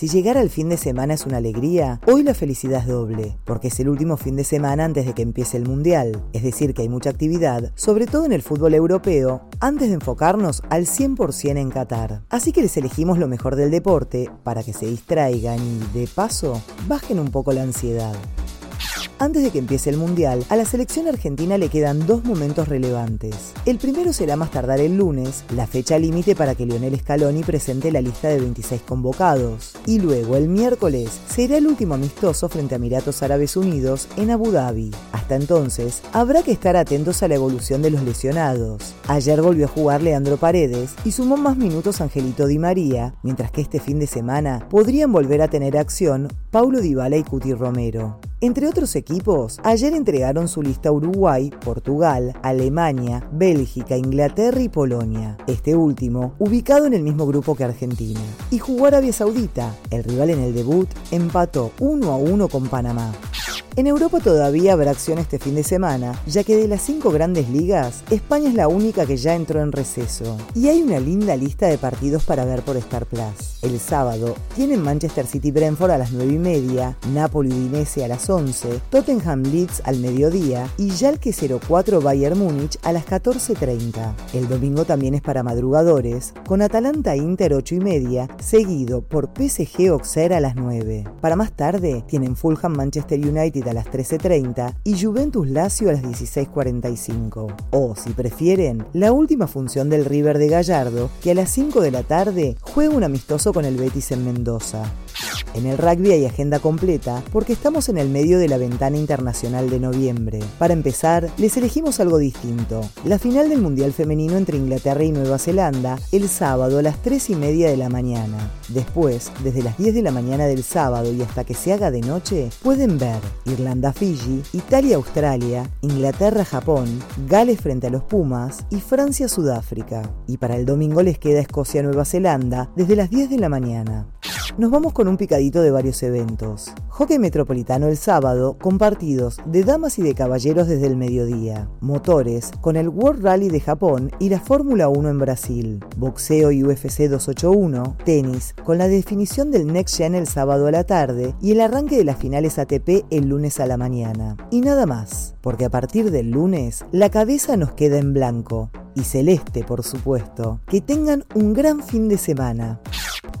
Si llegar al fin de semana es una alegría, hoy la felicidad es doble, porque es el último fin de semana antes de que empiece el Mundial, es decir, que hay mucha actividad, sobre todo en el fútbol europeo, antes de enfocarnos al 100% en Qatar. Así que les elegimos lo mejor del deporte para que se distraigan y, de paso, bajen un poco la ansiedad. Antes de que empiece el Mundial, a la selección argentina le quedan dos momentos relevantes. El primero será más tardar el lunes, la fecha límite para que Lionel Scaloni presente la lista de 26 convocados. Y luego, el miércoles, será el último amistoso frente a Emiratos Árabes Unidos en Abu Dhabi. Hasta entonces, habrá que estar atentos a la evolución de los lesionados. Ayer volvió a jugar Leandro Paredes y sumó más minutos Angelito Di María, mientras que este fin de semana podrían volver a tener acción Paulo Dybala y Cuti Romero. Entre otros equipos, ayer entregaron su lista Uruguay, Portugal, Alemania, Bélgica, Inglaterra y Polonia. Este último, ubicado en el mismo grupo que Argentina. Y jugó Arabia Saudita. El rival en el debut empató 1 a 1 con Panamá. En Europa todavía habrá acción este fin de semana, ya que de las cinco grandes ligas, España es la única que ya entró en receso. Y hay una linda lista de partidos para ver por Star Plus. El sábado tienen Manchester City Brentford a las 9 y media, Napoli Udinese a las 11, Tottenham Leeds al mediodía y Schalke 04 Bayern Múnich a las 14.30. El domingo también es para madrugadores, con Atalanta Inter 8 y media, seguido por PSG Auxerre a las 9. Para más tarde tienen Fulham Manchester United a las 13.30 y Juventus Lazio a las 16.45. O, si prefieren, la última función del River de Gallardo, que a las 5 de la tarde juega un amistoso con el Betis en Mendoza. En el rugby hay agenda completa porque estamos en el medio de la ventana internacional de noviembre. Para empezar, les elegimos algo distinto. La final del Mundial Femenino entre Inglaterra y Nueva Zelanda el sábado a las 3 y media de la mañana. Después, desde las 10 de la mañana del sábado y hasta que se haga de noche, pueden ver Irlanda-Fiji, Italia-Australia, Inglaterra-Japón, Gales frente a los Pumas y Francia-Sudáfrica. Y para el domingo les queda Escocia-Nueva Zelanda desde las 10 de la mañana. Nos vamos con un picadito de varios eventos. Hockey Metropolitano el sábado, con partidos de damas y de caballeros desde el mediodía. Motores, con el World Rally de Japón y la Fórmula 1 en Brasil. Boxeo y UFC 281. Tenis, con la definición del Next Gen el sábado a la tarde y el arranque de las finales ATP el lunes a la mañana. Y nada más, porque a partir del lunes, la cabeza nos queda en blanco. Y celeste, por supuesto. Que tengan un gran fin de semana.